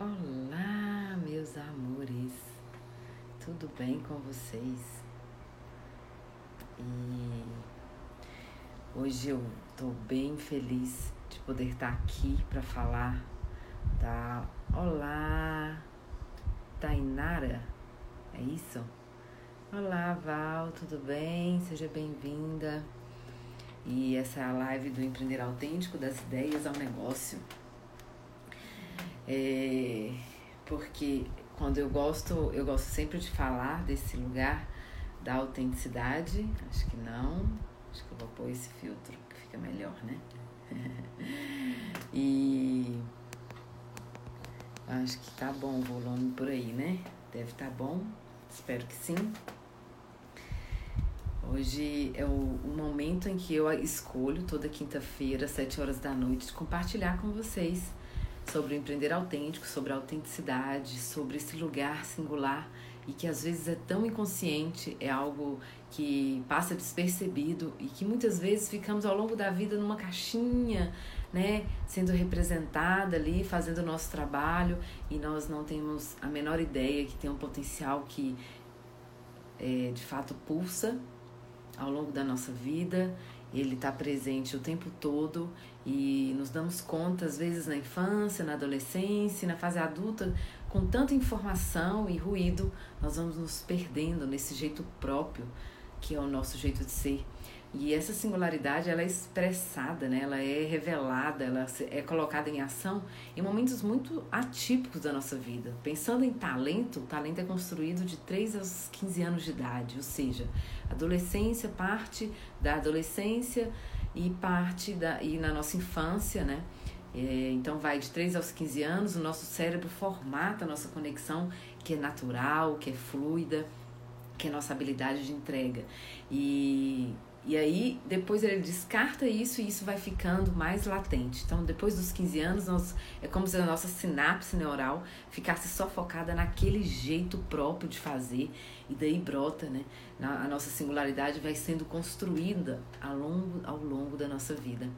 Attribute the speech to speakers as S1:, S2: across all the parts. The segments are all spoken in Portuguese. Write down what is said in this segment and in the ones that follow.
S1: Olá, meus amores, tudo bem com vocês? E hoje eu tô bem feliz de poder estar aqui para falar da Olá, Tainara, é isso? Olá, Val, tudo bem? Seja bem-vinda. E essa é a live do Empreender Autêntico, das ideias ao negócio. É, porque quando eu gosto, eu gosto sempre de falar desse lugar da autenticidade. Acho que não. Acho que eu vou pôr esse filtro que fica melhor, né? e acho que tá bom o volume por aí, né? Deve tá bom. Espero que sim. Hoje é o, o, momento em que eu escolho, toda quinta-feira, às 7 horas da noite, compartilhar com vocês sobre o empreender autêntico, sobre a autenticidade, sobre esse lugar singular e que às vezes é tão inconsciente, é algo que passa despercebido e que muitas vezes ficamos ao longo da vida numa caixinha, né, sendo representada ali, fazendo o nosso trabalho e nós não temos a menor ideia que tem um potencial que é, de fato pulsa ao longo da nossa vida. Ele está presente o tempo todo e nos damos conta, às vezes, na infância, na adolescência, na fase adulta, com tanta informação e ruído, nós vamos nos perdendo nesse jeito próprio que é o nosso jeito de ser. E essa singularidade ela é expressada, né? ela é revelada, ela é colocada em ação em momentos muito atípicos da nossa vida. Pensando em talento, o talento é construído de 3 aos 15 anos de idade, ou seja, adolescência, parte da adolescência e parte da e na nossa infância, né? É, então vai de 3 aos 15 anos, o nosso cérebro formata a nossa conexão, que é natural, que é fluida, que é nossa habilidade de entrega. E e aí, depois ele descarta isso e isso vai ficando mais latente. Então, depois dos 15 anos, nós, é como se a nossa sinapse neural ficasse só focada naquele jeito próprio de fazer. E daí brota, né? a nossa singularidade vai sendo construída ao longo, ao longo da nossa vida.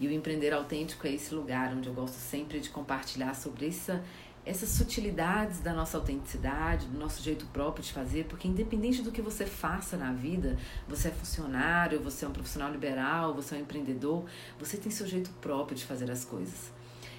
S1: E o empreender autêntico é esse lugar onde eu gosto sempre de compartilhar sobre essa, essas sutilidades da nossa autenticidade, do nosso jeito próprio de fazer, porque independente do que você faça na vida, você é funcionário, você é um profissional liberal, você é um empreendedor, você tem seu jeito próprio de fazer as coisas.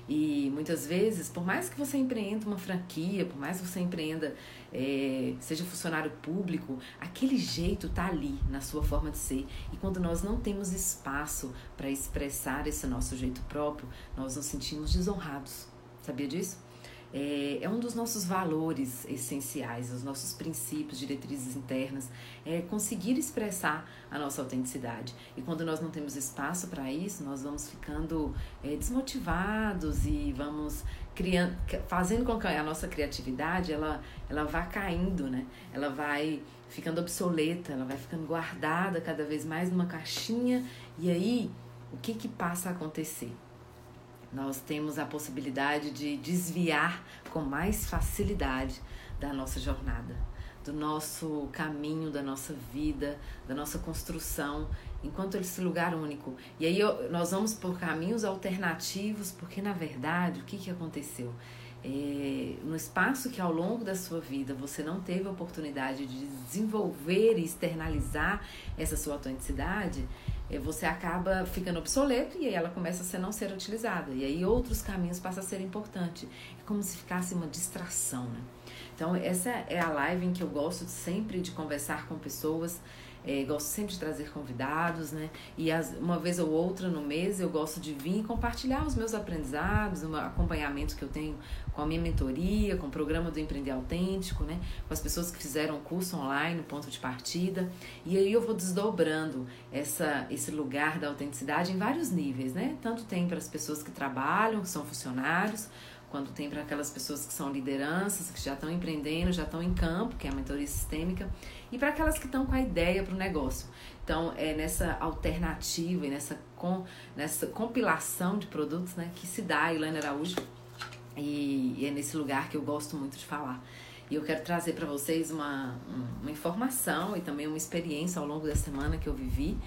S1: E muitas vezes, por mais que você empreenda uma franquia, por mais que você empreenda, é, seja funcionário público, aquele jeito tá ali na sua forma de ser. E quando nós não temos espaço para expressar esse nosso jeito próprio, nós nos sentimos desonrados. Sabia disso? É, é um dos nossos valores essenciais, os nossos princípios, diretrizes internas, é conseguir expressar a nossa autenticidade. E quando nós não temos espaço para isso, nós vamos ficando é, desmotivados e vamos criando, fazendo com que a nossa criatividade ela, ela vá caindo, né? Ela vai ficando obsoleta, ela vai ficando guardada cada vez mais numa caixinha. E aí, o que que passa a acontecer? Nós temos a possibilidade de desviar com mais facilidade da nossa jornada, do nosso caminho, da nossa vida, da nossa construção, enquanto esse lugar único. E aí nós vamos por caminhos alternativos, porque na verdade o que, que aconteceu? É, no espaço que ao longo da sua vida você não teve a oportunidade de desenvolver e externalizar essa sua autenticidade, você acaba ficando obsoleto e aí ela começa a não ser utilizada. E aí outros caminhos passam a ser importantes. É como se ficasse uma distração, né? Então, essa é a live em que eu gosto sempre de conversar com pessoas é, gosto sempre de trazer convidados, né? E as, uma vez ou outra no mês eu gosto de vir e compartilhar os meus aprendizados, o acompanhamento que eu tenho com a minha mentoria, com o programa do Empreender Autêntico, né? Com as pessoas que fizeram o curso online, ponto de partida. E aí eu vou desdobrando essa, esse lugar da autenticidade em vários níveis, né? Tanto tem para as pessoas que trabalham, que são funcionários, quando tem para aquelas pessoas que são lideranças, que já estão empreendendo, já estão em campo, que é a mentoria sistêmica, e para aquelas que estão com a ideia para o negócio. Então, é nessa alternativa e nessa, com, nessa compilação de produtos né, que se dá a Ilana Araújo, e, e é nesse lugar que eu gosto muito de falar. E eu quero trazer para vocês uma, uma informação e também uma experiência ao longo da semana que eu vivi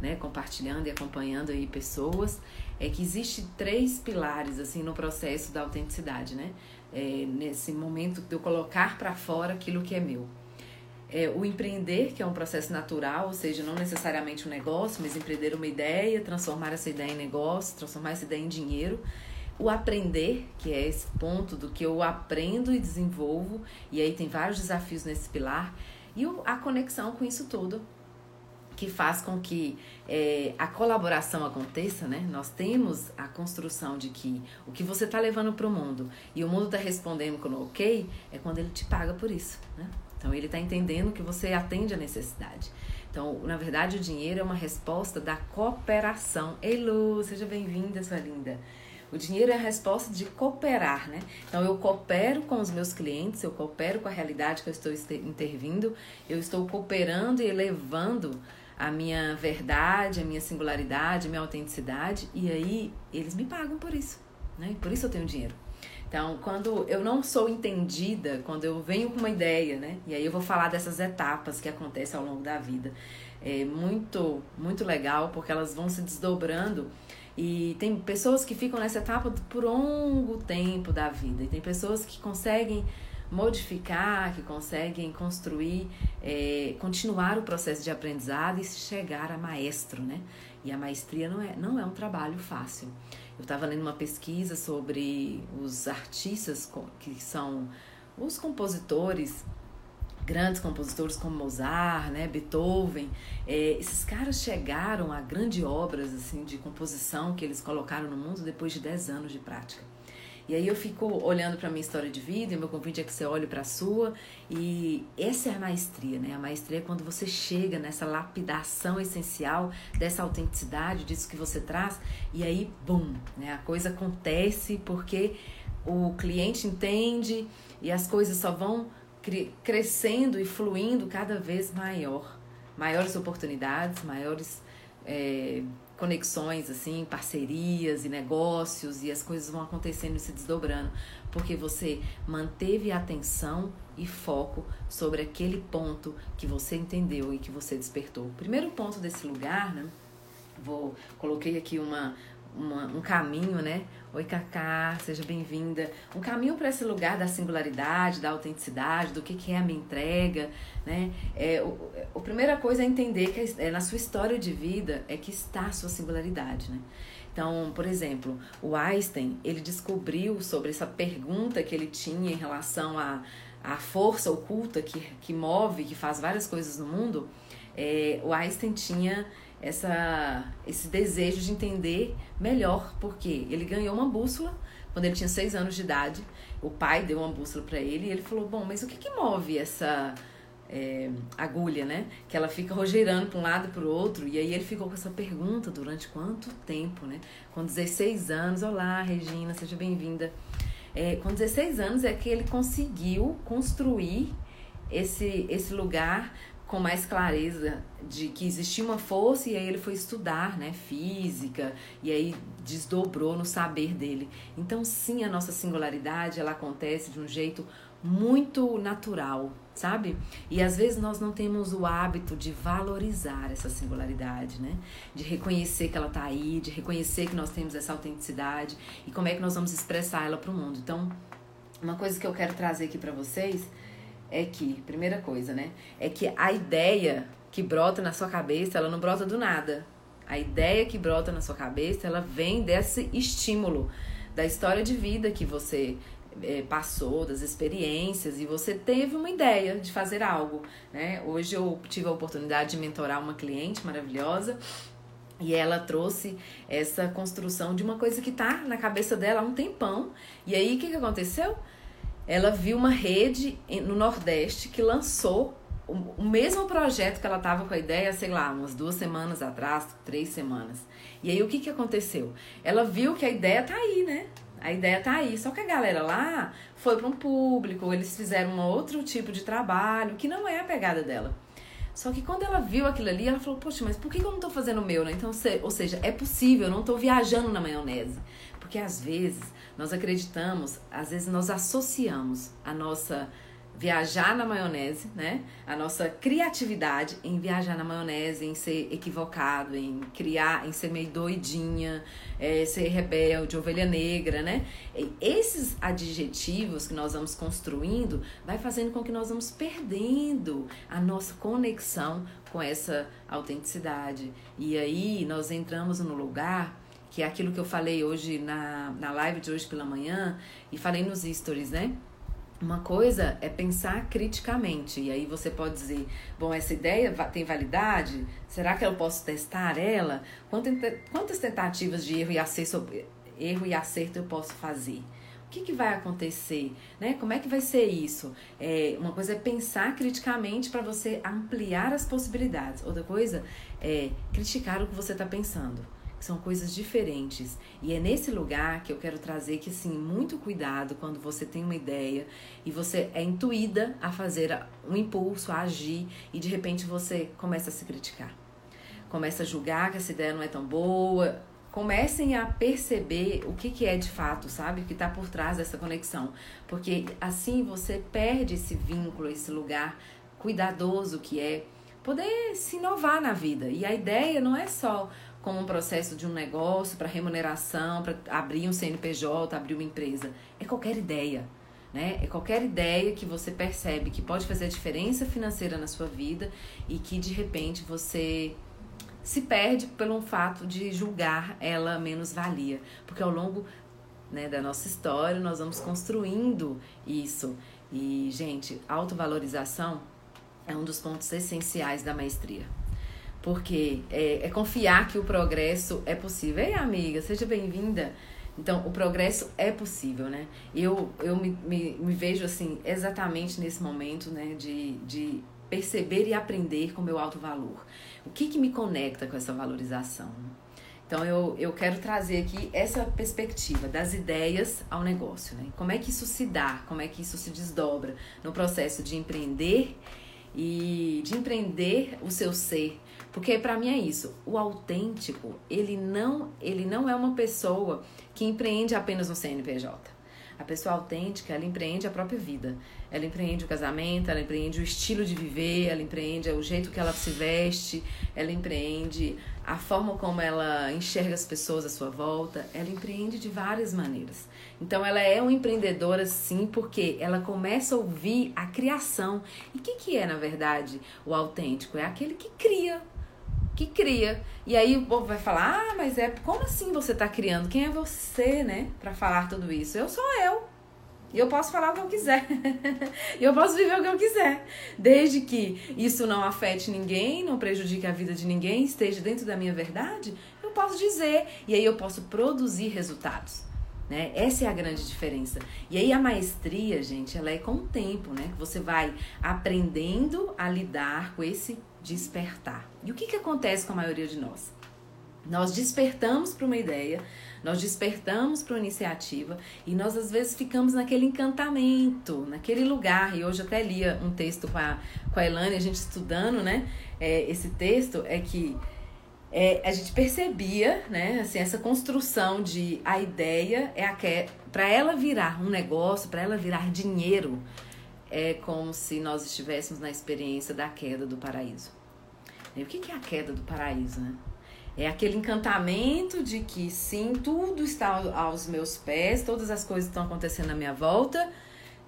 S1: né, compartilhando e acompanhando aí pessoas, é que existe três pilares assim no processo da autenticidade, né? É, nesse momento de eu colocar para fora aquilo que é meu. É, o empreender, que é um processo natural, ou seja, não necessariamente um negócio, mas empreender uma ideia, transformar essa ideia em negócio, transformar essa ideia em dinheiro. O aprender, que é esse ponto do que eu aprendo e desenvolvo, e aí tem vários desafios nesse pilar. E a conexão com isso tudo, que faz com que é, a colaboração aconteça, né? Nós temos a construção de que o que você está levando para o mundo e o mundo está respondendo com ok, é quando ele te paga por isso, né? Então ele está entendendo que você atende a necessidade. Então, na verdade, o dinheiro é uma resposta da cooperação. Ei, Lu, seja bem-vinda, sua linda. O dinheiro é a resposta de cooperar, né? Então eu coopero com os meus clientes, eu coopero com a realidade que eu estou intervindo, eu estou cooperando e elevando a minha verdade, a minha singularidade, a minha autenticidade, e aí eles me pagam por isso, né? Por isso eu tenho dinheiro. Então, quando eu não sou entendida, quando eu venho com uma ideia, né? E aí eu vou falar dessas etapas que acontecem ao longo da vida. É muito, muito legal, porque elas vão se desdobrando. E tem pessoas que ficam nessa etapa por longo tempo da vida. E tem pessoas que conseguem modificar, que conseguem construir, é, continuar o processo de aprendizado e chegar a maestro, né? E a maestria não é, não é um trabalho fácil. Eu estava lendo uma pesquisa sobre os artistas que são os compositores, grandes compositores como Mozart, né, Beethoven. É, esses caras chegaram a grandes obras assim de composição que eles colocaram no mundo depois de 10 anos de prática. E aí eu fico olhando para minha história de vida, e meu convite é que você olhe para a sua, e essa é a maestria, né? A maestria é quando você chega nessa lapidação essencial dessa autenticidade, disso que você traz, e aí, bum, né? A coisa acontece porque o cliente entende e as coisas só vão crescendo e fluindo cada vez maior. Maiores oportunidades, maiores é, conexões, assim, parcerias e negócios e as coisas vão acontecendo e se desdobrando, porque você manteve atenção e foco sobre aquele ponto que você entendeu e que você despertou. O primeiro ponto desse lugar, né? Vou coloquei aqui uma uma, um caminho, né? Oi, Cacá, seja bem-vinda. Um caminho para esse lugar da singularidade, da autenticidade, do que, que é a minha entrega, né? É, o, a primeira coisa é entender que é, na sua história de vida é que está a sua singularidade, né? Então, por exemplo, o Einstein, ele descobriu sobre essa pergunta que ele tinha em relação à a, a força oculta que, que move, que faz várias coisas no mundo. É, o Einstein tinha essa, esse desejo de entender melhor, porque ele ganhou uma bússola quando ele tinha seis anos de idade. O pai deu uma bússola para ele e ele falou: Bom, mas o que, que move essa é, agulha, né? Que ela fica rogeirando para um lado e para o outro. E aí ele ficou com essa pergunta durante quanto tempo, né? Com 16 anos, olá Regina, seja bem-vinda. É, com 16 anos é que ele conseguiu construir esse, esse lugar com mais clareza de que existia uma força e aí ele foi estudar, né, física, e aí desdobrou no saber dele. Então, sim, a nossa singularidade, ela acontece de um jeito muito natural, sabe? E às vezes nós não temos o hábito de valorizar essa singularidade, né? De reconhecer que ela tá aí, de reconhecer que nós temos essa autenticidade e como é que nós vamos expressar ela para o mundo. Então, uma coisa que eu quero trazer aqui para vocês é que, primeira coisa, né? É que a ideia que brota na sua cabeça, ela não brota do nada. A ideia que brota na sua cabeça, ela vem desse estímulo da história de vida que você é, passou, das experiências, e você teve uma ideia de fazer algo, né? Hoje eu tive a oportunidade de mentorar uma cliente maravilhosa e ela trouxe essa construção de uma coisa que tá na cabeça dela há um tempão. E aí, o que, que aconteceu? Ela viu uma rede no Nordeste que lançou o mesmo projeto que ela estava com a ideia, sei lá, umas duas semanas atrás, três semanas. E aí o que, que aconteceu? Ela viu que a ideia tá aí, né? A ideia tá aí. Só que a galera lá foi para um público, eles fizeram um outro tipo de trabalho que não é a pegada dela. Só que quando ela viu aquilo ali, ela falou: Poxa, mas por que eu não estou fazendo o meu, né? Então, ou seja, é possível, eu não estou viajando na maionese. Porque às vezes nós acreditamos, às vezes nós associamos a nossa viajar na maionese, né? A nossa criatividade em viajar na maionese, em ser equivocado, em criar, em ser meio doidinha, é, ser rebelde, ovelha negra, né? E esses adjetivos que nós vamos construindo vai fazendo com que nós vamos perdendo a nossa conexão com essa autenticidade. E aí nós entramos no lugar que é aquilo que eu falei hoje na, na live de hoje pela manhã e falei nos stories, né? Uma coisa é pensar criticamente, e aí você pode dizer: bom, essa ideia tem validade? Será que eu posso testar ela? Quantas tentativas de erro e acerto, erro e acerto eu posso fazer? O que, que vai acontecer? Né? Como é que vai ser isso? É, uma coisa é pensar criticamente para você ampliar as possibilidades, outra coisa é criticar o que você está pensando são coisas diferentes. E é nesse lugar que eu quero trazer que, assim, muito cuidado quando você tem uma ideia e você é intuída a fazer um impulso, a agir, e de repente você começa a se criticar. Começa a julgar que essa ideia não é tão boa. Comecem a perceber o que, que é de fato, sabe? O que está por trás dessa conexão. Porque assim você perde esse vínculo, esse lugar cuidadoso que é poder se inovar na vida. E a ideia não é só como um processo de um negócio para remuneração, para abrir um CNPJ, abrir uma empresa. É qualquer ideia. Né? É qualquer ideia que você percebe que pode fazer a diferença financeira na sua vida e que de repente você se perde pelo fato de julgar ela menos valia. Porque ao longo né, da nossa história nós vamos construindo isso. E, gente, autovalorização é um dos pontos essenciais da maestria. Porque é, é confiar que o progresso é possível. Ei, amiga, seja bem-vinda. Então, o progresso é possível, né? Eu, eu me, me, me, vejo, assim, exatamente nesse momento, né? De, de perceber e aprender com o meu alto valor. O que que me conecta com essa valorização? Então, eu, eu quero trazer aqui essa perspectiva das ideias ao negócio, né? Como é que isso se dá? Como é que isso se desdobra no processo de empreender e de empreender o seu ser porque para mim é isso. O autêntico, ele não, ele não é uma pessoa que empreende apenas no CNPJ. A pessoa autêntica, ela empreende a própria vida. Ela empreende o casamento, ela empreende o estilo de viver, ela empreende o jeito que ela se veste, ela empreende a forma como ela enxerga as pessoas à sua volta, ela empreende de várias maneiras. Então ela é uma empreendedora sim, porque ela começa a ouvir a criação. E o que, que é, na verdade, o autêntico? É aquele que cria, que cria. E aí o povo vai falar: "Ah, mas é como assim você está criando? Quem é você, né, para falar tudo isso? Eu sou eu. E eu posso falar o que eu quiser. e eu posso viver o que eu quiser, desde que isso não afete ninguém, não prejudique a vida de ninguém, esteja dentro da minha verdade, eu posso dizer e aí eu posso produzir resultados. Né? Essa é a grande diferença. E aí a maestria, gente, ela é com o tempo, né? Que você vai aprendendo a lidar com esse despertar. E o que, que acontece com a maioria de nós? Nós despertamos para uma ideia, nós despertamos para uma iniciativa e nós às vezes ficamos naquele encantamento, naquele lugar. E hoje até lia um texto com a, com a Elane, a gente estudando, né? É, esse texto é que é, a gente percebia, né? Assim, essa construção de a ideia é a que para ela virar um negócio, para ela virar dinheiro, é como se nós estivéssemos na experiência da queda do paraíso. E o que é a queda do paraíso, né? É aquele encantamento de que sim, tudo está aos meus pés, todas as coisas estão acontecendo na minha volta.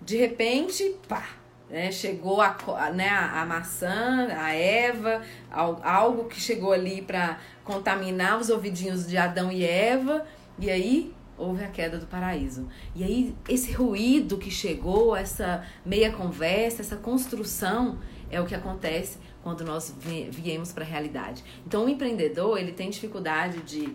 S1: De repente, pá, né, chegou a, né, a, a maçã, a Eva, algo que chegou ali para contaminar os ouvidinhos de Adão e Eva, e aí houve a queda do paraíso. E aí, esse ruído que chegou, essa meia conversa, essa construção, é o que acontece quando nós viemos para a realidade. Então, o empreendedor, ele tem dificuldade de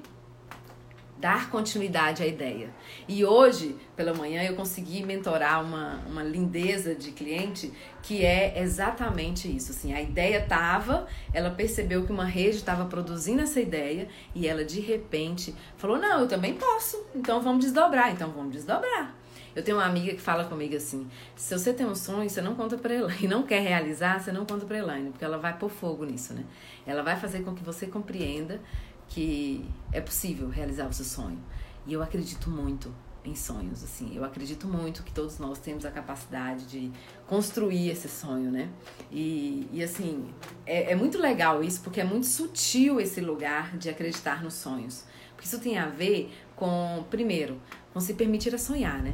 S1: dar continuidade à ideia. E hoje, pela manhã, eu consegui mentorar uma, uma lindeza de cliente que é exatamente isso. Assim, a ideia estava, ela percebeu que uma rede estava produzindo essa ideia e ela de repente falou: Não, eu também posso, então vamos desdobrar, então vamos desdobrar. Eu tenho uma amiga que fala comigo assim: se você tem um sonho, você não conta pra Elaine. E não quer realizar, você não conta pra Elaine, porque ela vai pôr fogo nisso, né? Ela vai fazer com que você compreenda que é possível realizar o seu sonho. E eu acredito muito. em sonhos, assim. Eu acredito muito que todos nós temos a capacidade de construir esse sonho, né? E, e assim, é, é muito legal isso, porque é muito sutil esse lugar de acreditar nos sonhos. Porque isso tem a ver com, primeiro, com se permitir a sonhar, né?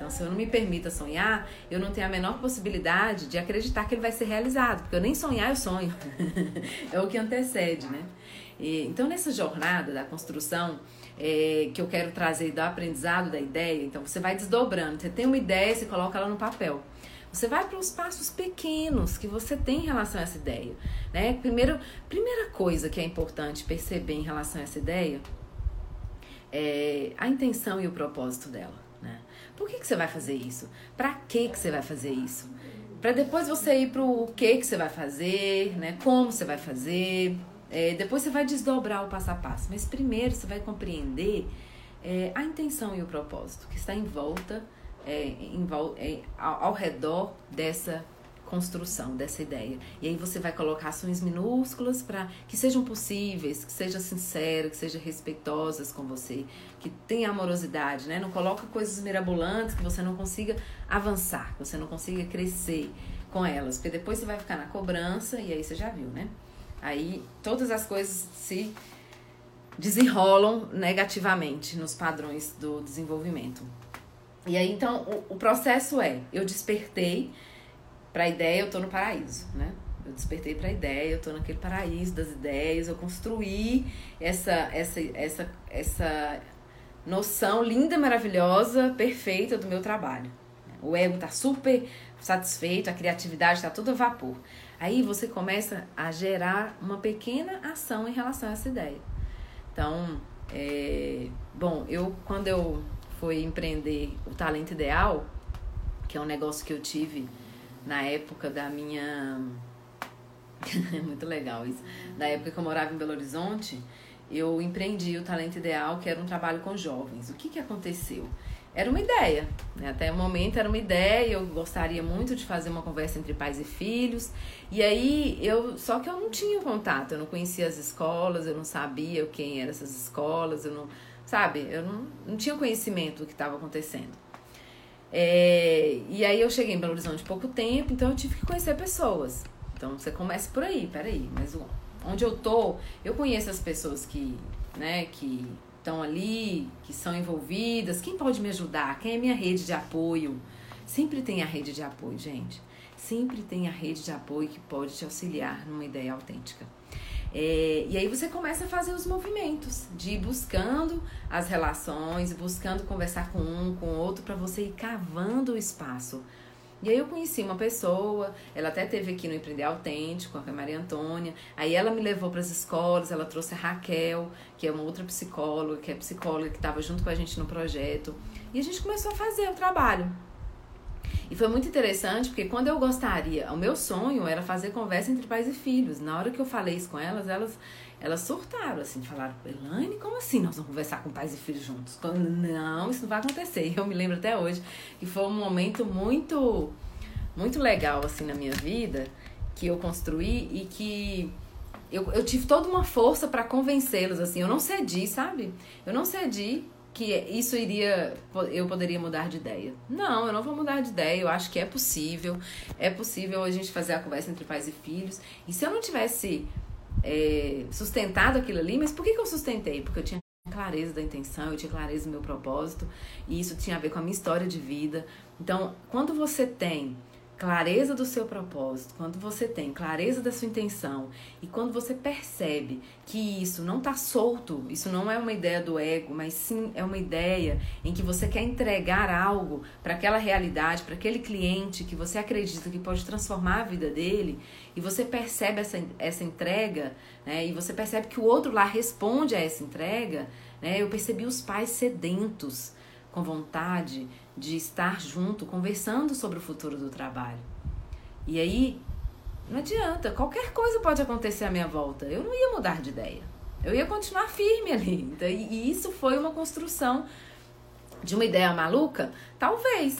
S1: Então, se eu não me permita sonhar, eu não tenho a menor possibilidade de acreditar que ele vai ser realizado, porque eu nem sonhar eu sonho. é o que antecede, né? Então, nessa jornada da construção, é, que eu quero trazer do aprendizado da ideia, então você vai desdobrando. Você tem uma ideia, você coloca ela no papel. Você vai para os passos pequenos que você tem em relação a essa ideia. Né? Primeiro, primeira coisa que é importante perceber em relação a essa ideia é a intenção e o propósito dela. Por que, que você vai fazer isso? Para que, que você vai fazer isso? Para depois você ir para o que, que você vai fazer, né? como você vai fazer. É, depois você vai desdobrar o passo a passo. Mas primeiro você vai compreender é, a intenção e o propósito que está em volta, é, em, é, ao, ao redor dessa construção dessa ideia. E aí você vai colocar ações minúsculas para que sejam possíveis, que seja sincera, que seja respeitosas com você, que tenha amorosidade, né? Não coloca coisas mirabolantes que você não consiga avançar, que você não consiga crescer com elas, porque depois você vai ficar na cobrança e aí você já viu, né? Aí todas as coisas se desenrolam negativamente nos padrões do desenvolvimento. E aí então o, o processo é, eu despertei para a ideia, eu tô no paraíso, né? Eu despertei para a ideia, eu tô naquele paraíso das ideias, eu construí essa essa essa essa noção linda, maravilhosa, perfeita do meu trabalho. O ego tá super satisfeito, a criatividade tá tudo a vapor. Aí você começa a gerar uma pequena ação em relação a essa ideia. Então, é, bom, eu quando eu fui empreender o talento ideal, que é um negócio que eu tive na época da minha. é muito legal isso. Na época que eu morava em Belo Horizonte, eu empreendi o Talento Ideal, que era um trabalho com jovens. O que, que aconteceu? Era uma ideia, né? até o momento era uma ideia, eu gostaria muito de fazer uma conversa entre pais e filhos. E aí eu, só que eu não tinha contato, eu não conhecia as escolas, eu não sabia quem eram essas escolas, eu não, sabe, eu não, não tinha conhecimento do que estava acontecendo. É, e aí eu cheguei em Belo Horizonte pouco tempo, então eu tive que conhecer pessoas. Então você começa por aí, peraí, mas onde eu tô, eu conheço as pessoas que, né, que estão ali, que são envolvidas, quem pode me ajudar, quem é minha rede de apoio. Sempre tem a rede de apoio, gente. Sempre tem a rede de apoio que pode te auxiliar numa ideia autêntica. É, e aí você começa a fazer os movimentos de ir buscando as relações, buscando conversar com um, com outro, para você ir cavando o espaço. E aí eu conheci uma pessoa, ela até teve aqui no Empreender Autêntico, a Maria Antônia. Aí ela me levou para as escolas, ela trouxe a Raquel, que é uma outra psicóloga, que é psicóloga que estava junto com a gente no projeto. E a gente começou a fazer o trabalho. E foi muito interessante porque quando eu gostaria, o meu sonho era fazer conversa entre pais e filhos. Na hora que eu falei isso com elas, elas elas surtaram, assim, falaram, Elaine, como assim nós vamos conversar com pais e filhos juntos? Não, isso não vai acontecer. Eu me lembro até hoje que foi um momento muito, muito legal, assim, na minha vida, que eu construí e que eu, eu tive toda uma força para convencê-los, assim, eu não cedi, sabe? Eu não cedi que isso iria eu poderia mudar de ideia. Não, eu não vou mudar de ideia. Eu acho que é possível. É possível a gente fazer a conversa entre pais e filhos. E se eu não tivesse é, sustentado aquilo ali, mas por que, que eu sustentei? Porque eu tinha clareza da intenção, eu tinha clareza do meu propósito, e isso tinha a ver com a minha história de vida. Então, quando você tem clareza do seu propósito, quando você tem clareza da sua intenção e quando você percebe que isso não está solto, isso não é uma ideia do ego, mas sim é uma ideia em que você quer entregar algo para aquela realidade, para aquele cliente que você acredita que pode transformar a vida dele e você percebe essa, essa entrega né, e você percebe que o outro lá responde a essa entrega, né, eu percebi os pais sedentos com vontade de estar junto, conversando sobre o futuro do trabalho. E aí, não adianta, qualquer coisa pode acontecer à minha volta. Eu não ia mudar de ideia. Eu ia continuar firme ali. Então, e isso foi uma construção de uma ideia maluca? Talvez,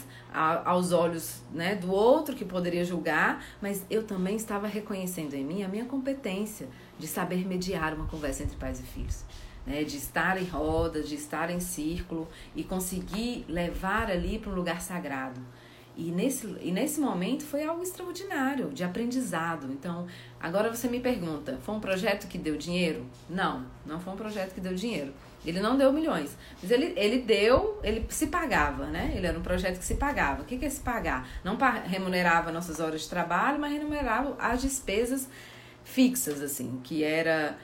S1: aos olhos né, do outro que poderia julgar, mas eu também estava reconhecendo em mim a minha competência de saber mediar uma conversa entre pais e filhos. Né, de estar em roda, de estar em círculo e conseguir levar ali para um lugar sagrado. E nesse, e nesse momento foi algo extraordinário, de aprendizado. Então, agora você me pergunta: foi um projeto que deu dinheiro? Não, não foi um projeto que deu dinheiro. Ele não deu milhões, mas ele, ele deu, ele se pagava, né? Ele era um projeto que se pagava. O que, que é se pagar? Não remunerava nossas horas de trabalho, mas remunerava as despesas fixas, assim, que era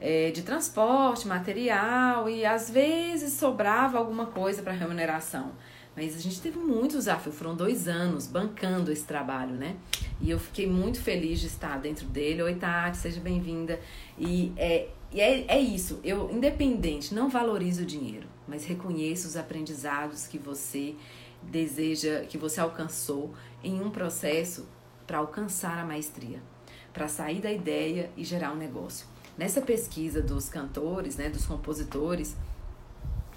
S1: é, de transporte, material e às vezes sobrava alguma coisa para remuneração. Mas a gente teve muito desafio, foram dois anos bancando esse trabalho, né? E eu fiquei muito feliz de estar dentro dele. Oi, Tati, seja bem-vinda. E, é, e é, é isso, eu, independente, não valorizo o dinheiro, mas reconheço os aprendizados que você deseja, que você alcançou em um processo para alcançar a maestria, para sair da ideia e gerar um negócio. Nessa pesquisa dos cantores, né, dos compositores,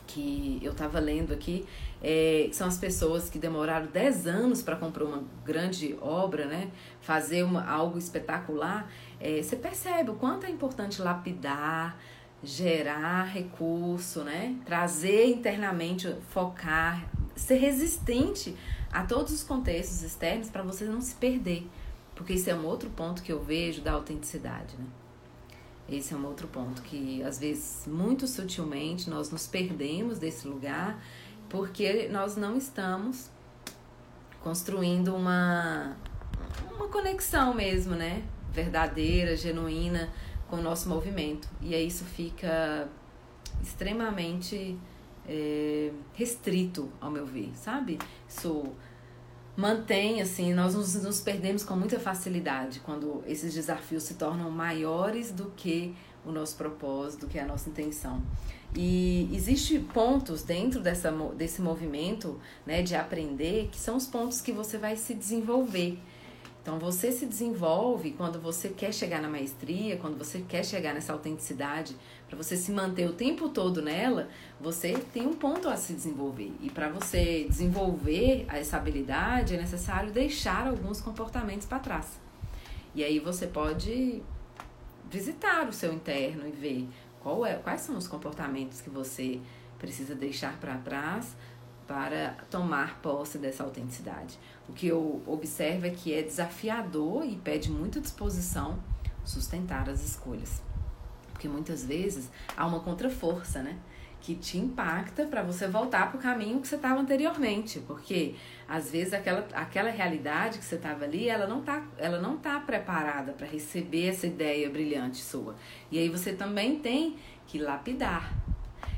S1: que eu estava lendo aqui, é, são as pessoas que demoraram 10 anos para comprar uma grande obra, né? Fazer uma, algo espetacular. É, você percebe o quanto é importante lapidar, gerar recurso, né? Trazer internamente, focar, ser resistente a todos os contextos externos para você não se perder. Porque isso é um outro ponto que eu vejo da autenticidade, né? Esse é um outro ponto que às vezes muito sutilmente nós nos perdemos desse lugar porque nós não estamos construindo uma uma conexão mesmo, né? Verdadeira, genuína com o nosso movimento. E aí isso fica extremamente é, restrito, ao meu ver, sabe? Isso mantém, assim, nós nos, nos perdemos com muita facilidade quando esses desafios se tornam maiores do que o nosso propósito, do que a nossa intenção. E existe pontos dentro dessa, desse movimento né, de aprender que são os pontos que você vai se desenvolver. Então você se desenvolve quando você quer chegar na maestria, quando você quer chegar nessa autenticidade, para você se manter o tempo todo nela, você tem um ponto a se desenvolver. E para você desenvolver essa habilidade é necessário deixar alguns comportamentos para trás. E aí você pode visitar o seu interno e ver qual é, quais são os comportamentos que você precisa deixar para trás para tomar posse dessa autenticidade. O que eu observo é que é desafiador e pede muita disposição sustentar as escolhas. Porque muitas vezes há uma contraforça, né? Que te impacta para você voltar para o caminho que você estava anteriormente. Porque às vezes aquela, aquela realidade que você estava ali, ela não está ela não tá preparada para receber essa ideia brilhante sua. E aí você também tem que lapidar,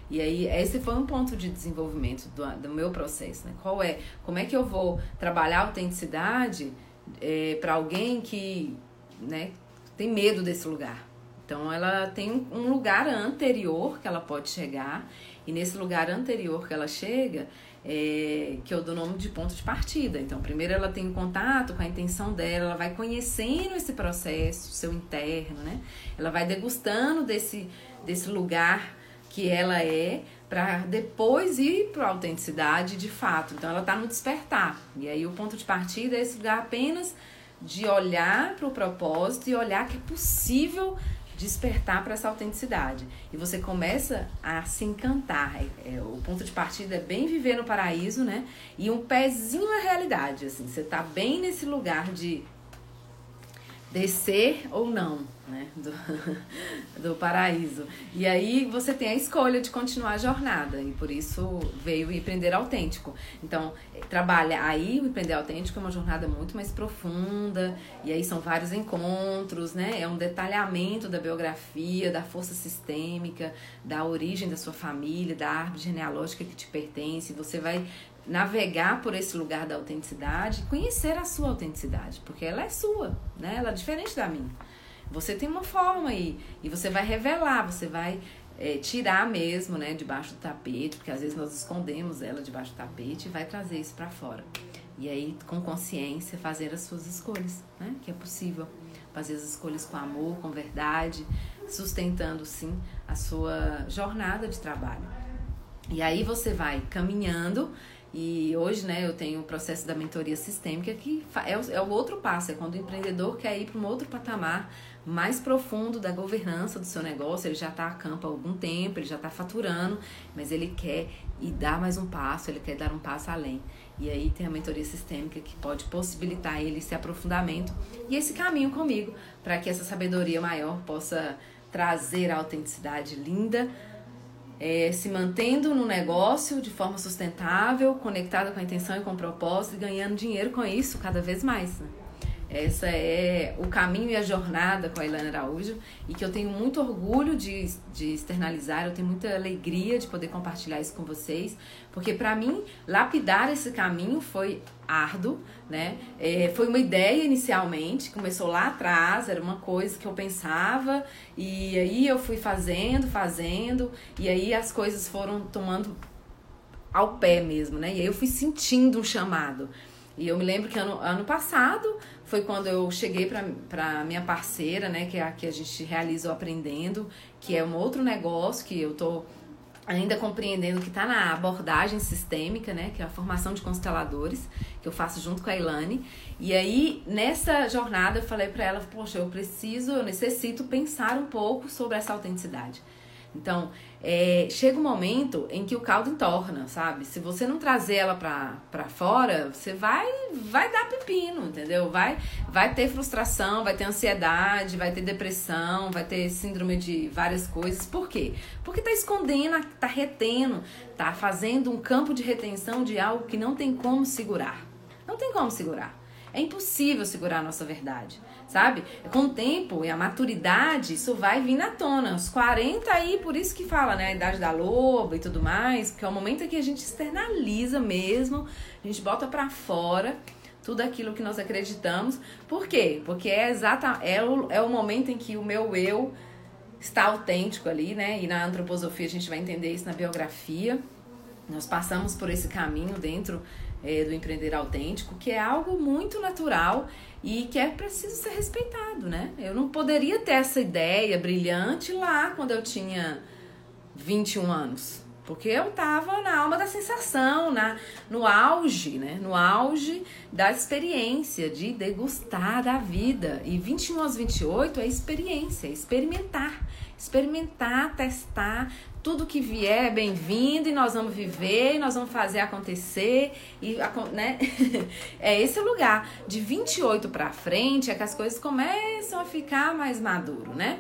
S1: e aí, esse foi um ponto de desenvolvimento do, do meu processo, né? Qual é, como é que eu vou trabalhar a autenticidade é, para alguém que, né, tem medo desse lugar? Então, ela tem um lugar anterior que ela pode chegar, e nesse lugar anterior que ela chega, é, que eu dou nome de ponto de partida. Então, primeiro ela tem um contato com a intenção dela, ela vai conhecendo esse processo, seu interno, né? Ela vai degustando desse, desse lugar que ela é para depois ir para a autenticidade de fato. Então ela está no despertar. E aí o ponto de partida é esse lugar apenas de olhar para o propósito e olhar que é possível despertar para essa autenticidade. E você começa a se encantar. É, é, o ponto de partida é bem viver no paraíso, né? E um pezinho na realidade, assim. Você tá bem nesse lugar de descer ou não, né, do, do paraíso. E aí você tem a escolha de continuar a jornada, e por isso veio o empreender autêntico. Então, trabalha aí, o empreender autêntico é uma jornada muito mais profunda, e aí são vários encontros, né? É um detalhamento da biografia, da força sistêmica, da origem da sua família, da árvore genealógica que te pertence. Você vai navegar por esse lugar da autenticidade, conhecer a sua autenticidade, porque ela é sua, né? Ela é diferente da minha. Você tem uma forma aí e você vai revelar, você vai é, tirar mesmo, né, debaixo do tapete, porque às vezes nós escondemos ela debaixo do tapete e vai trazer isso para fora. E aí, com consciência, fazer as suas escolhas, né? Que é possível fazer as escolhas com amor, com verdade, sustentando sim a sua jornada de trabalho. E aí você vai caminhando E hoje, né, eu tenho o processo da mentoria sistêmica, que é o, é o outro passo, é quando o empreendedor quer ir para um outro patamar mais profundo da governança do seu negócio. Ele já está a campo há algum tempo, ele já está faturando, mas ele quer ir dar mais um passo, ele quer dar um passo além. E aí tem a mentoria sistêmica que pode possibilitar ele esse aprofundamento e esse caminho comigo, para que essa sabedoria maior possa trazer a autenticidade linda é, se mantendo no negócio de forma sustentável, conectada com a intenção e com o propósito e ganhando dinheiro com isso cada vez mais. Né? Essa é o caminho e a jornada com a Ilana Araújo e que eu tenho muito orgulho de, de externalizar, eu tenho muita alegria de poder compartilhar isso com vocês, porque para mim lapidar esse caminho foi árduo, né? É, foi uma ideia inicialmente, começou lá atrás, era uma coisa que eu pensava e aí eu fui fazendo, fazendo e aí as coisas foram tomando ao pé mesmo, né? E aí eu fui sentindo um chamado. E eu me lembro que ano, ano passado foi quando eu cheguei para minha parceira, né, que é a que a gente realiza o Aprendendo, que é um outro negócio que eu tô ainda compreendendo que está na abordagem sistêmica, né, que é a formação de consteladores, que eu faço junto com a Ilane. E aí, nessa jornada, eu falei para ela, poxa, eu preciso, eu necessito pensar um pouco sobre essa autenticidade. Então, é, chega um momento em que o caldo entorna, sabe? Se você não trazer ela pra, pra fora, você vai vai dar pepino, entendeu? Vai, vai ter frustração, vai ter ansiedade, vai ter depressão, vai ter síndrome de várias coisas. Por quê? Porque tá escondendo, tá retendo, tá fazendo um campo de retenção de algo que não tem como segurar. Não tem como segurar. É impossível segurar a nossa verdade sabe? Com o tempo e a maturidade, isso vai vir na tona. Os 40 aí, por isso que fala, né? A idade da loba e tudo mais, porque é o momento em que a gente externaliza mesmo, a gente bota para fora tudo aquilo que nós acreditamos. Por quê? Porque é exata é o, é o momento em que o meu eu está autêntico ali, né? E na antroposofia a gente vai entender isso na biografia. Nós passamos por esse caminho dentro é, do empreender autêntico, que é algo muito natural e que é preciso ser respeitado, né? Eu não poderia ter essa ideia brilhante lá quando eu tinha 21 anos. Porque eu tava na alma da sensação, na, no auge, né? No auge da experiência, de degustar da vida. E 21 aos 28 é experiência, é experimentar. Experimentar, testar, tudo que vier é bem-vindo e nós vamos viver e nós vamos fazer acontecer e né? é esse lugar de 28 para frente é que as coisas começam a ficar mais maduro, né?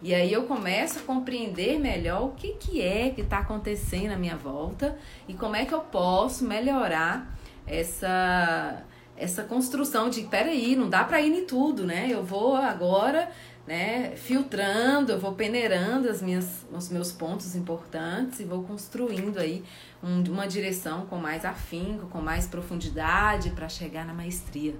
S1: E aí eu começo a compreender melhor o que que é que está acontecendo à minha volta e como é que eu posso melhorar essa essa construção de peraí, não dá para ir em tudo, né? Eu vou agora né, filtrando, eu vou peneirando as minhas, os meus pontos importantes e vou construindo aí um, uma direção com mais afinco, com mais profundidade para chegar na maestria.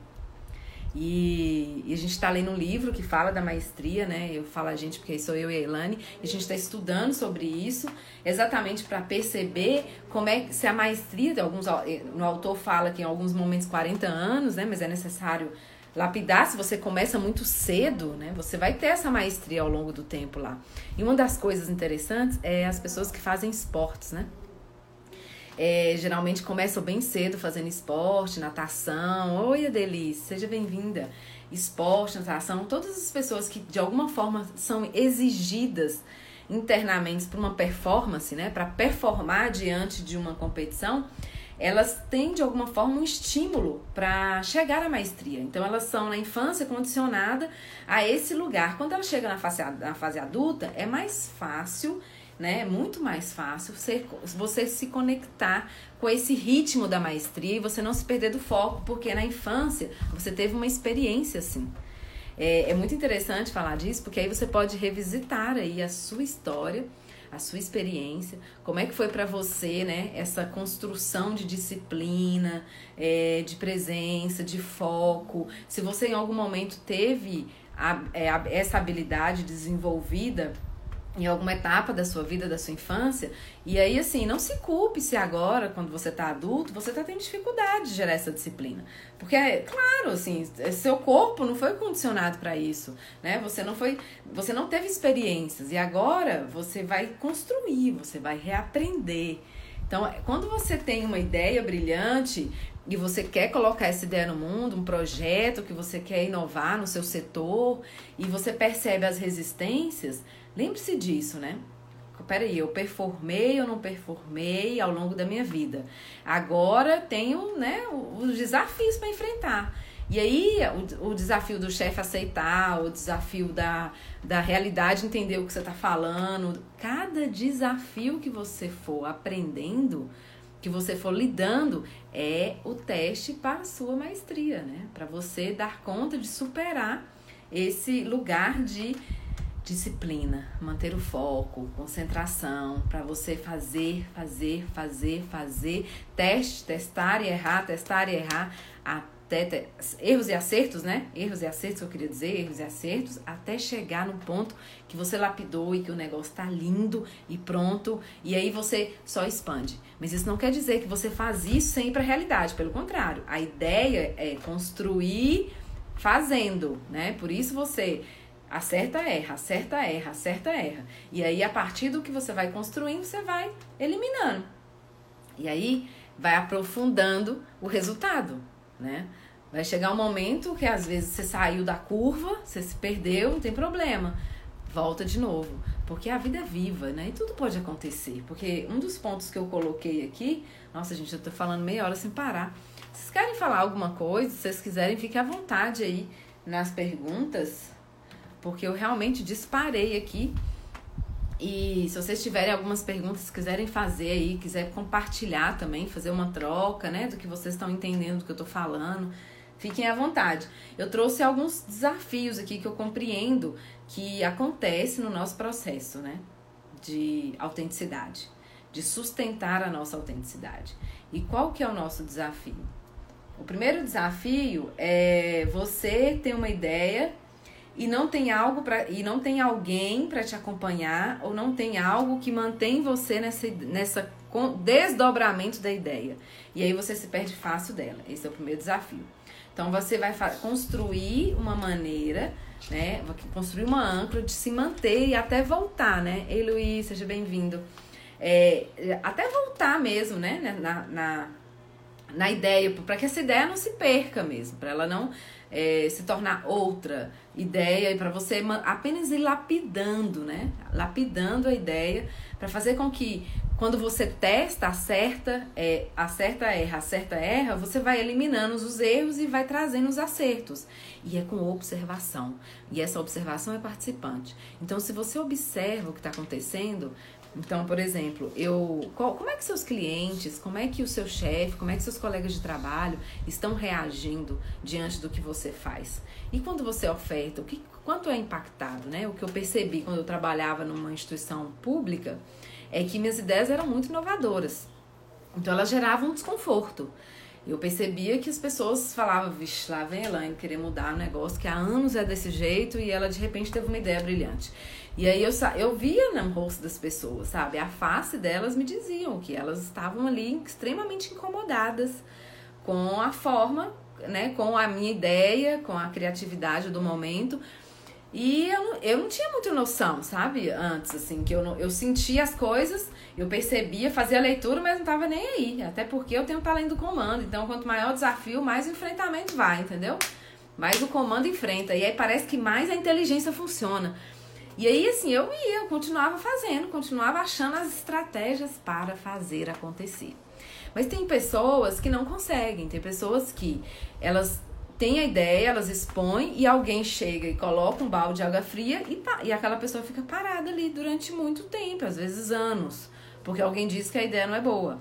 S1: E, e a gente está lendo um livro que fala da maestria, né? Eu falo a gente porque sou eu e a Elane, e a gente está estudando sobre isso, exatamente para perceber como é se a maestria, alguns, no autor fala que em alguns momentos 40 anos, né? Mas é necessário lapidar, se você começa muito cedo, né, você vai ter essa maestria ao longo do tempo lá. E uma das coisas interessantes é as pessoas que fazem esportes, né? É, geralmente começam bem cedo fazendo esporte, natação. Oi, Adelice, seja bem-vinda. Esporte, natação, todas as pessoas que de alguma forma são exigidas internamente para uma performance, né, para performar diante de uma competição, elas têm de alguma forma um estímulo para chegar à maestria. Então elas são na infância condicionada a esse lugar. Quando ela chega na fase, na fase adulta, é mais fácil, né? É muito mais fácil você, você se conectar com esse ritmo da maestria e você não se perder do foco, porque na infância você teve uma experiência assim. É, é muito interessante falar disso, porque aí você pode revisitar aí a sua história a sua experiência, como é que foi para você, né, essa construção de disciplina, é, de presença, de foco, se você em algum momento teve a, é, a, essa habilidade desenvolvida em alguma etapa da sua vida, da sua infância. E aí, assim, não se culpe se agora, quando você está adulto, você está tendo dificuldade de gerar essa disciplina. Porque, claro, assim, seu corpo não foi condicionado para isso, né? Você não foi, você não teve experiências e agora você vai construir, você vai reaprender. Então, quando você tem uma ideia brilhante e você quer colocar essa ideia no mundo, um projeto que você quer inovar no seu setor e você percebe as resistências, lembre-se disso, né? Peraí, eu performei ou não performei ao longo da minha vida. Agora tenho né, os desafios para enfrentar. E aí, o, o desafio do chefe aceitar, o desafio da, da realidade entender o que você está falando, cada desafio que você for aprendendo, que você for lidando, é o teste para a sua maestria, né? Para você dar conta de superar esse lugar de disciplina, manter o foco, concentração, para você fazer, fazer, fazer, fazer, teste, testar e errar, testar e errar, até erros e acertos, né? Erros e acertos, eu queria dizer, erros e acertos, até chegar no ponto que você lapidou e que o negócio tá lindo e pronto, e aí você só expande. Mas isso não quer dizer que você faz isso sem ir para a realidade, pelo contrário. A ideia é construir fazendo, né? Por isso você Acerta, erra, acerta, erra, acerta, erra. E aí, a partir do que você vai construindo, você vai eliminando. E aí, vai aprofundando o resultado, né? Vai chegar um momento que às vezes você saiu da curva, você se perdeu, não tem problema. Volta de novo. Porque a vida é viva, né? E tudo pode acontecer. Porque um dos pontos que eu coloquei aqui, nossa, gente, eu tô falando meia hora sem parar. Vocês querem falar alguma coisa? Se vocês quiserem, fiquem à vontade aí nas perguntas porque eu realmente disparei aqui. E se vocês tiverem algumas perguntas, quiserem fazer aí, quiser compartilhar também, fazer uma troca, né, do que vocês estão entendendo do que eu tô falando, fiquem à vontade. Eu trouxe alguns desafios aqui que eu compreendo que acontece no nosso processo, né, de autenticidade, de sustentar a nossa autenticidade. E qual que é o nosso desafio? O primeiro desafio é você ter uma ideia e não tem algo para e não tem alguém para te acompanhar ou não tem algo que mantém você nessa nessa desdobramento da ideia. E aí você se perde fácil dela. Esse é o primeiro desafio. Então você vai construir uma maneira, né? Construir uma âncora de se manter e até voltar, né? Ei, Luiz, seja bem-vindo. É, até voltar mesmo, né? Na, na, na ideia, para que essa ideia não se perca mesmo, para ela não é, se tornar outra ideia e para você apenas ir lapidando, né? Lapidando a ideia para fazer com que quando você testa, acerta, é, acerta, erra, acerta, erra, você vai eliminando os erros e vai trazendo os acertos. E é com observação. E essa observação é participante. Então, se você observa o que está acontecendo, então, por exemplo, eu, qual, como é que seus clientes, como é que o seu chefe, como é que seus colegas de trabalho estão reagindo diante do que você faz? E quando você oferta, o que, quanto é impactado, né? O que eu percebi quando eu trabalhava numa instituição pública é que minhas ideias eram muito inovadoras. Então, elas geravam um desconforto. Eu percebia que as pessoas falavam, vixe, lá vem a Elaine querer mudar o negócio, que há anos é desse jeito, e ela de repente teve uma ideia brilhante. E aí eu, eu via no rosto das pessoas, sabe? A face delas me diziam que elas estavam ali extremamente incomodadas com a forma, né? Com a minha ideia, com a criatividade do momento. E eu, eu não tinha muita noção, sabe? Antes, assim, que eu, eu sentia as coisas, eu percebia, fazia a leitura, mas não tava nem aí. Até porque eu tenho talento do comando. Então, quanto maior o desafio, mais o enfrentamento vai, entendeu? Mais o comando enfrenta. E aí parece que mais a inteligência funciona. E aí, assim, eu ia, eu continuava fazendo, continuava achando as estratégias para fazer acontecer. Mas tem pessoas que não conseguem, tem pessoas que elas têm a ideia, elas expõem e alguém chega e coloca um balde de água fria e, e aquela pessoa fica parada ali durante muito tempo, às vezes anos, porque alguém diz que a ideia não é boa.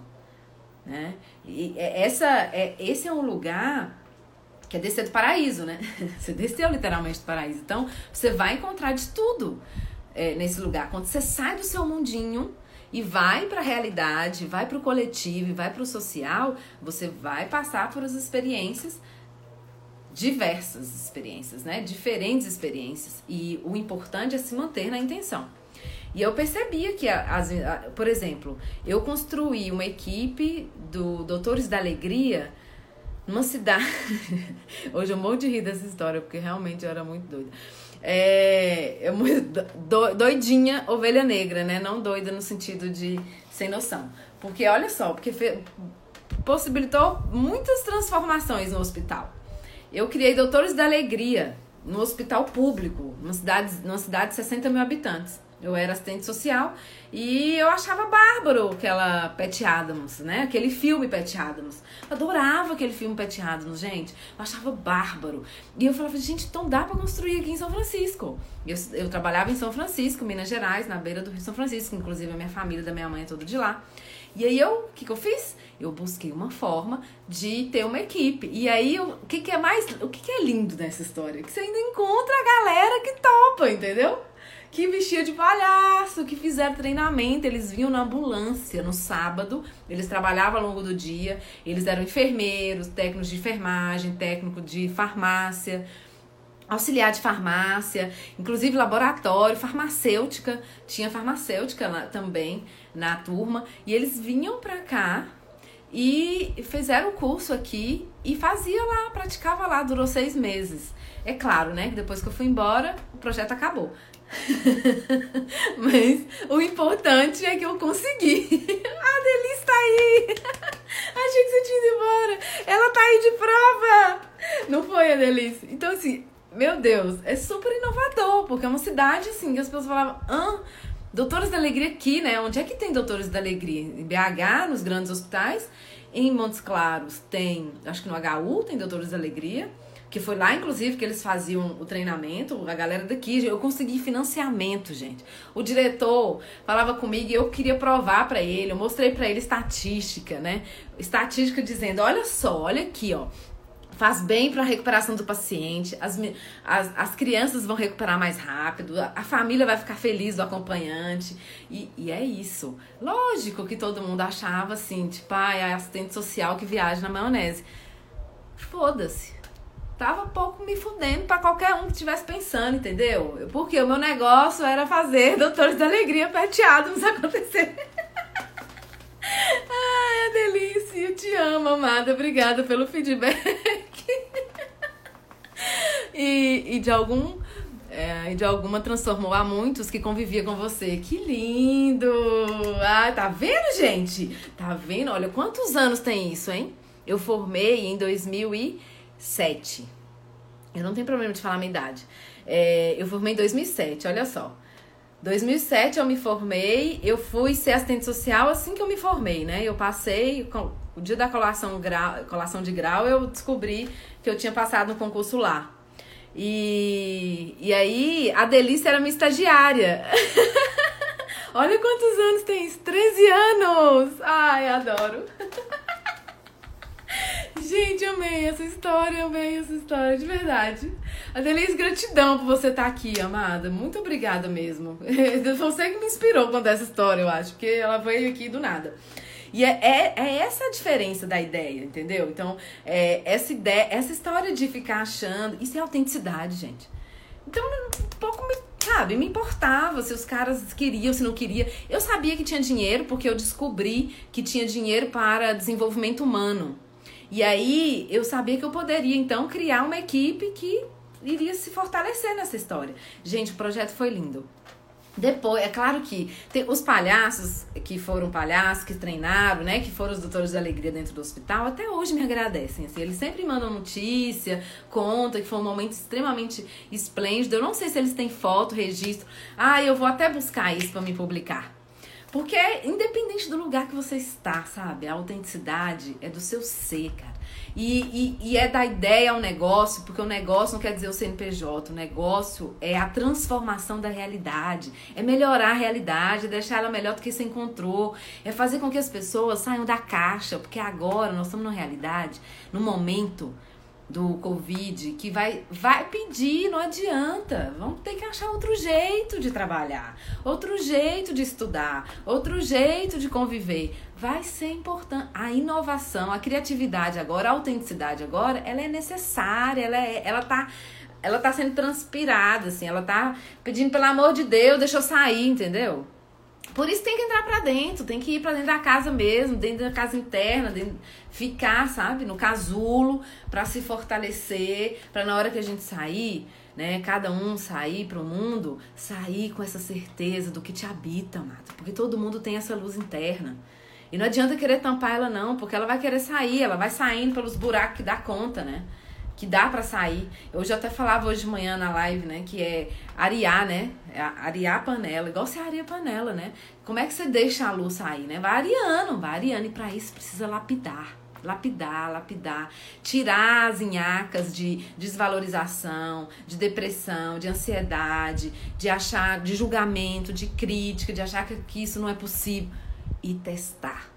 S1: Né? E é, essa, é, esse é um lugar que é descer do paraíso, né? Você desceu literalmente do paraíso. Então, você vai encontrar de tudo é, nesse lugar. Quando você sai do seu mundinho e vai para a realidade, vai para o coletivo e vai para o social, você vai passar por as experiências diversas experiências, né? Diferentes experiências. E o importante é se manter na intenção. E eu percebia que, as, por exemplo, eu construí uma equipe do Doutores da Alegria numa cidade. Hoje eu morro de rir dessa história, porque realmente eu era muito doida. É, eu, doidinha, ovelha negra, né? Não doida no sentido de sem noção. Porque olha só, porque possibilitou muitas transformações no hospital. Eu criei Doutores da Alegria no hospital público, numa cidade, numa cidade de 60 mil habitantes. Eu era assistente social e eu achava bárbaro aquela Pat Adams, né? Aquele filme Pat Adams. Eu adorava aquele filme Pat Adams, gente. Eu achava bárbaro. E eu falava, gente, então dá para construir aqui em São Francisco. Eu, eu trabalhava em São Francisco, Minas Gerais, na beira do Rio São Francisco. Inclusive a minha família da minha mãe é toda de lá. E aí eu, o que, que eu fiz? Eu busquei uma forma de ter uma equipe. E aí, o que, que é mais. O que, que é lindo nessa história? Que você ainda encontra a galera que topa, entendeu? Que vestia de palhaço, que fizeram treinamento. Eles vinham na ambulância no sábado, eles trabalhavam ao longo do dia, eles eram enfermeiros, técnicos de enfermagem, técnico de farmácia, auxiliar de farmácia, inclusive laboratório, farmacêutica, tinha farmacêutica lá também na turma, e eles vinham pra cá e fizeram o curso aqui e fazia lá, praticava lá, durou seis meses. É claro, né, depois que eu fui embora, o projeto acabou. Mas o importante é que eu consegui. A Delícia tá aí! Achei que você tinha ido embora. Ela tá aí de prova! Não foi a Delícia? Então, assim, meu Deus, é super inovador, porque é uma cidade assim que as pessoas falavam, ah, Doutores da Alegria aqui, né? Onde é que tem Doutores da Alegria? Em BH, nos grandes hospitais. Em Montes Claros tem, acho que no HU tem Doutores da Alegria que foi lá, inclusive, que eles faziam o treinamento, a galera daqui, eu consegui financiamento, gente. O diretor falava comigo e eu queria provar para ele, eu mostrei para ele estatística, né? Estatística dizendo, olha só, olha aqui, ó, faz bem para a recuperação do paciente, as, as, as crianças vão recuperar mais rápido, a, a família vai ficar feliz do acompanhante. E, e é isso. Lógico que todo mundo achava assim, tipo, ah, é assistente social que viaja na maionese. Foda-se tava pouco me fudendo para qualquer um que estivesse pensando, entendeu? Porque o meu negócio era fazer Doutores da Alegria peteados acontecer. Ai, é delícia. Eu te amo, amada. Obrigada pelo feedback. e, e de algum. É, de alguma transformou a muitos que convivia com você. Que lindo! Ah, tá vendo, gente? Tá vendo? Olha, quantos anos tem isso, hein? Eu formei em 2000 e 2007. Eu não tenho problema de falar a minha idade. É, eu formei em 2007, olha só. 2007 eu me formei, eu fui ser assistente social assim que eu me formei, né? Eu passei, o dia da colação, grau, colação de grau, eu descobri que eu tinha passado no concurso lá. E, e aí, a Delícia era minha estagiária. Olha quantos anos tem isso, 13 anos! Ai, adoro! Gente, amei essa história, amei essa história, de verdade. Adelise, gratidão por você estar aqui, amada. Muito obrigada mesmo. Você que me inspirou com essa história, eu acho, porque ela veio aqui do nada. E é, é, é, essa a diferença da ideia, entendeu? Então, é, essa ideia, essa história de ficar achando. Isso é autenticidade, gente. Então, um pouco me, sabe, me importava se os caras queriam, se não queriam. Eu sabia que tinha dinheiro, porque eu descobri que tinha dinheiro para desenvolvimento humano. E aí eu sabia que eu poderia então criar uma equipe que iria se fortalecer nessa história. Gente, o projeto foi lindo. Depois, é claro que tem os palhaços que foram palhaços, que treinaram, né? Que foram os doutores de alegria dentro do hospital, até hoje me agradecem. Assim, eles sempre mandam notícia, conta que foi um momento extremamente esplêndido. Eu não sei se eles têm foto, registro. Ah, eu vou até buscar isso para me publicar. Porque independente do lugar que você está, sabe? A autenticidade é do seu ser, cara. E, e, e, é da ideia ao negócio, porque o negócio não quer dizer o CNPJ, o negócio é a transformação da realidade, é melhorar a realidade, é deixar ela melhor do que você encontrou, é fazer com que as pessoas saiam da caixa, porque agora nós estamos numa realidade, no momento do Covid que vai, vai pedir, não adianta. Vamos ter que achar outro jeito de trabalhar, outro jeito de estudar, outro jeito de conviver. Vai ser importante. A inovação, a criatividade agora, a autenticidade agora, ela é necessária, ela, é, ela tá. Ela tá sendo transpirada, assim, ela tá pedindo, pelo amor de Deus, deixa eu sair, entendeu? Por isso tem que entrar para dentro, tem que ir para dentro da casa mesmo, dentro da casa interna, dentro, ficar, sabe, no casulo para se fortalecer, para na hora que a gente sair, né, cada um sair para o mundo, sair com essa certeza do que te habita, amado, porque todo mundo tem essa luz interna. E não adianta querer tampar ela não, porque ela vai querer sair, ela vai saindo pelos buracos que dá conta, né? Que dá para sair. Eu já até falava hoje de manhã na live, né, que é arear, né? É arear a panela, igual você areia a panela, né? Como é que você deixa a luz sair, né? Vai areando, vai areando e para isso precisa lapidar lapidar, lapidar, tirar as inhacas de desvalorização, de depressão, de ansiedade, de achar, de julgamento, de crítica, de achar que isso não é possível e testar.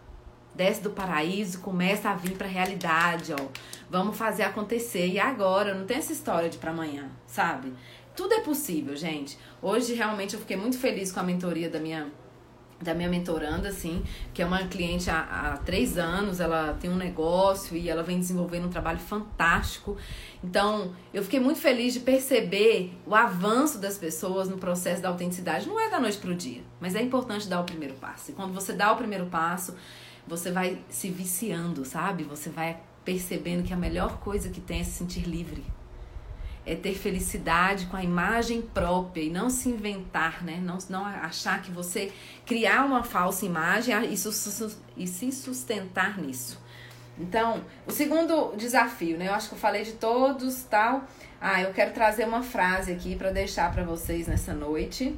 S1: Desce do paraíso, começa a vir para a realidade, ó. Vamos fazer acontecer e agora, não tem essa história de para amanhã, sabe? Tudo é possível, gente. Hoje realmente eu fiquei muito feliz com a mentoria da minha da minha mentoranda, assim, que é uma cliente há, há, três anos, ela tem um negócio e ela vem desenvolvendo um trabalho fantástico. Então, eu fiquei muito feliz de perceber o avanço das pessoas no processo da autenticidade. Não é da noite para o dia, mas é importante dar o primeiro passo. E quando você dá o primeiro passo, você vai se viciando, sabe? Você vai percebendo que a melhor coisa que tem é se sentir livre é ter felicidade com a imagem própria e não se inventar, né? Não, não achar que você criar uma falsa imagem e, e se sustentar nisso. Então, o segundo desafio, né? Eu acho que eu falei de todos, tal. Ah, eu quero trazer uma frase aqui para deixar para vocês nessa noite.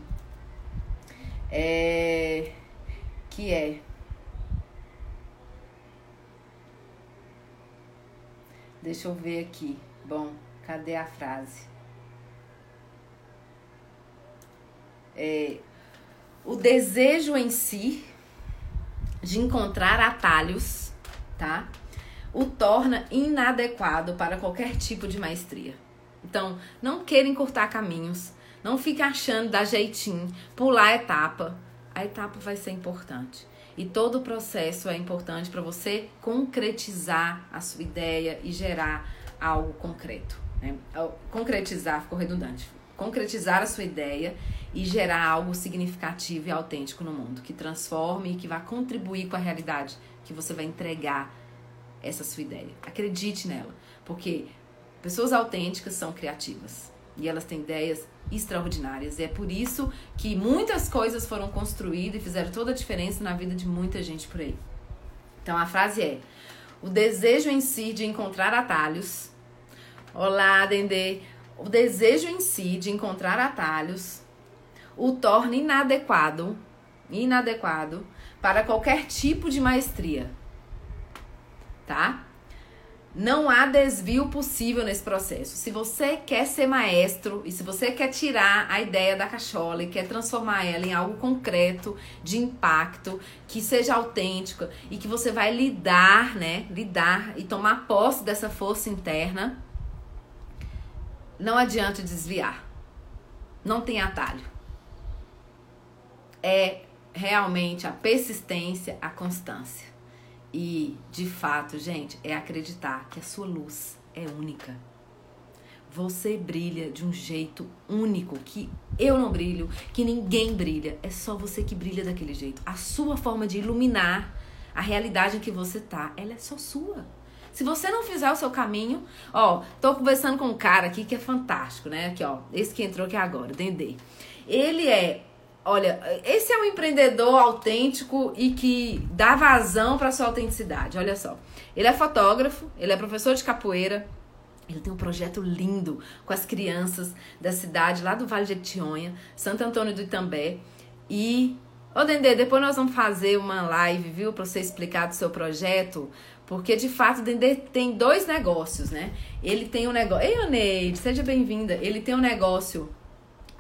S1: É, que é Deixa eu ver aqui. Bom, Cadê a frase? É, o desejo em si de encontrar atalhos, tá? O torna inadequado para qualquer tipo de maestria. Então, não queira encurtar caminhos, não fique achando dar jeitinho, pular a etapa. A etapa vai ser importante. E todo o processo é importante para você concretizar a sua ideia e gerar algo concreto. Né? Concretizar, ficou redundante. Concretizar a sua ideia e gerar algo significativo e autêntico no mundo, que transforme e que vá contribuir com a realidade que você vai entregar essa sua ideia. Acredite nela, porque pessoas autênticas são criativas e elas têm ideias extraordinárias. E é por isso que muitas coisas foram construídas e fizeram toda a diferença na vida de muita gente por aí. Então a frase é: o desejo em si de encontrar atalhos Olá, Dendê. O desejo em si de encontrar atalhos o torna inadequado, inadequado para qualquer tipo de maestria. Tá? Não há desvio possível nesse processo. Se você quer ser maestro e se você quer tirar a ideia da cachola e quer transformar ela em algo concreto, de impacto, que seja autêntico e que você vai lidar, né? Lidar e tomar posse dessa força interna, não adianta desviar. Não tem atalho. É realmente a persistência, a constância. E, de fato, gente, é acreditar que a sua luz é única. Você brilha de um jeito único que eu não brilho, que ninguém brilha. É só você que brilha daquele jeito. A sua forma de iluminar a realidade em que você tá, ela é só sua. Se você não fizer o seu caminho, ó, tô conversando com um cara aqui que é fantástico, né? Aqui, ó, esse que entrou aqui agora, Dendê. Ele é, olha, esse é um empreendedor autêntico e que dá vazão para sua autenticidade. Olha só. Ele é fotógrafo, ele é professor de capoeira, ele tem um projeto lindo com as crianças da cidade lá do Vale de Etionha, Santo Antônio do Itambé. E, ô Dendê, depois nós vamos fazer uma live, viu, para você explicar do seu projeto, porque de fato o Dendê tem dois negócios, né? Ele tem um negócio. Ei, Oneide, seja bem-vinda. Ele tem um negócio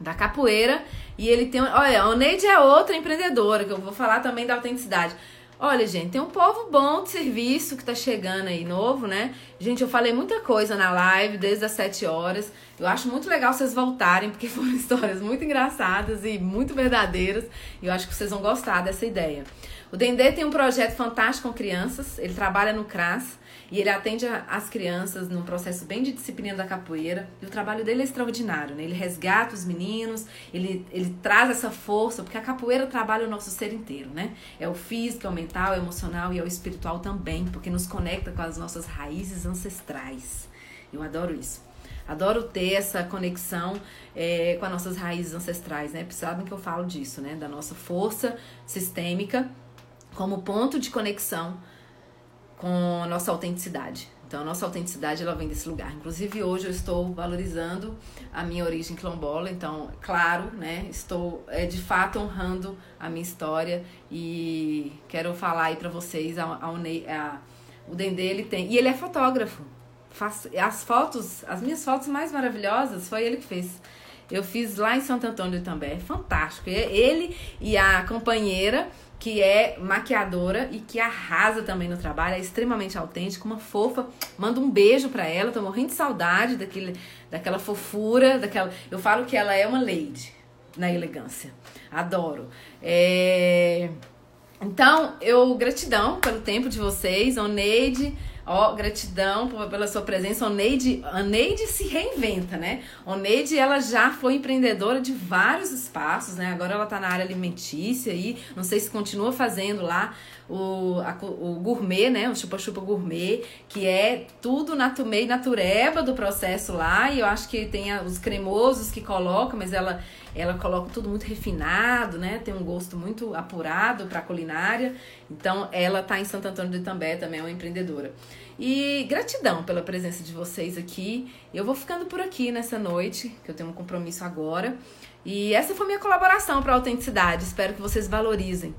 S1: da capoeira e ele tem. Olha, a Oneide é outra empreendedora, que eu vou falar também da autenticidade. Olha, gente, tem um povo bom de serviço que tá chegando aí novo, né? Gente, eu falei muita coisa na live desde as 7 horas. Eu acho muito legal vocês voltarem, porque foram histórias muito engraçadas e muito verdadeiras. E eu acho que vocês vão gostar dessa ideia. O Dendê tem um projeto fantástico com crianças, ele trabalha no CRAS e ele atende as crianças num processo bem de disciplina da capoeira. E o trabalho dele é extraordinário, né? Ele resgata os meninos, ele, ele traz essa força, porque a capoeira trabalha o nosso ser inteiro, né? É o físico, é o mental, é o emocional e é o espiritual também, porque nos conecta com as nossas raízes ancestrais. Eu adoro isso. Adoro ter essa conexão é, com as nossas raízes ancestrais, né? Sabem que eu falo disso, né? Da nossa força sistêmica como ponto de conexão com nossa autenticidade. Então, a nossa autenticidade ela vem desse lugar. Inclusive, hoje eu estou valorizando a minha origem quilombola. Então, claro, né? Estou é, de fato honrando a minha história e quero falar aí para vocês a, a, a, o Dendê ele tem e ele é fotógrafo. Faz, as fotos, as minhas fotos mais maravilhosas foi ele que fez. Eu fiz lá em Santo Antônio também, é fantástico. Ele e a companheira que é maquiadora e que arrasa também no trabalho, é extremamente autêntica, uma fofa. Manda um beijo para ela, tô morrendo de saudade daquele, daquela fofura, daquela. Eu falo que ela é uma lady na elegância. Adoro. É... Então, eu gratidão pelo tempo de vocês, Oneide. Ó, gratidão pela sua presença. Oneide, Oneide se reinventa, né? Oneide, ela já foi empreendedora de vários espaços, né? Agora ela tá na área alimentícia e não sei se continua fazendo lá o, a, o gourmet, né? O chupa-chupa gourmet, que é tudo natu, meio natureba do processo lá. E eu acho que tem os cremosos que coloca, mas ela ela coloca tudo muito refinado, né? Tem um gosto muito apurado para culinária. Então, ela tá em Santo Antônio de Itambé, também é uma empreendedora. E gratidão pela presença de vocês aqui. Eu vou ficando por aqui nessa noite, que eu tenho um compromisso agora. E essa foi minha colaboração para a autenticidade. Espero que vocês valorizem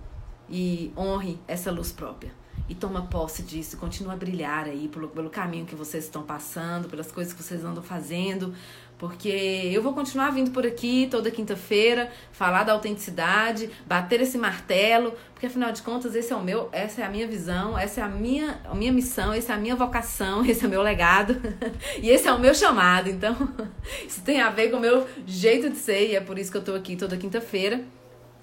S1: e honrem essa luz própria. E toma posse disso, continua a brilhar aí pelo, pelo caminho que vocês estão passando, pelas coisas que vocês andam fazendo, porque eu vou continuar vindo por aqui toda quinta-feira, falar da autenticidade, bater esse martelo, porque afinal de contas esse é o meu, essa é a minha visão, essa é a minha, a minha missão, essa é a minha vocação, esse é o meu legado e esse é o meu chamado. Então, isso tem a ver com o meu jeito de ser e é por isso que eu tô aqui toda quinta-feira.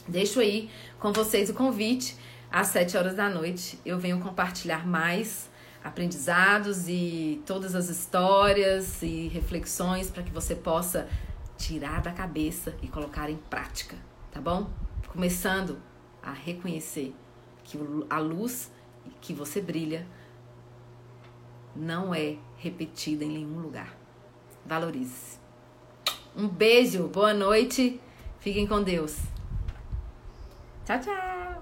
S1: Deixo aí com vocês o convite às sete horas da noite. Eu venho compartilhar mais aprendizados e todas as histórias e reflexões para que você possa tirar da cabeça e colocar em prática, tá bom? Começando a reconhecer que a luz que você brilha não é repetida em nenhum lugar. Valorize-se. Um beijo, boa noite, fiquem com Deus. ciao ciao。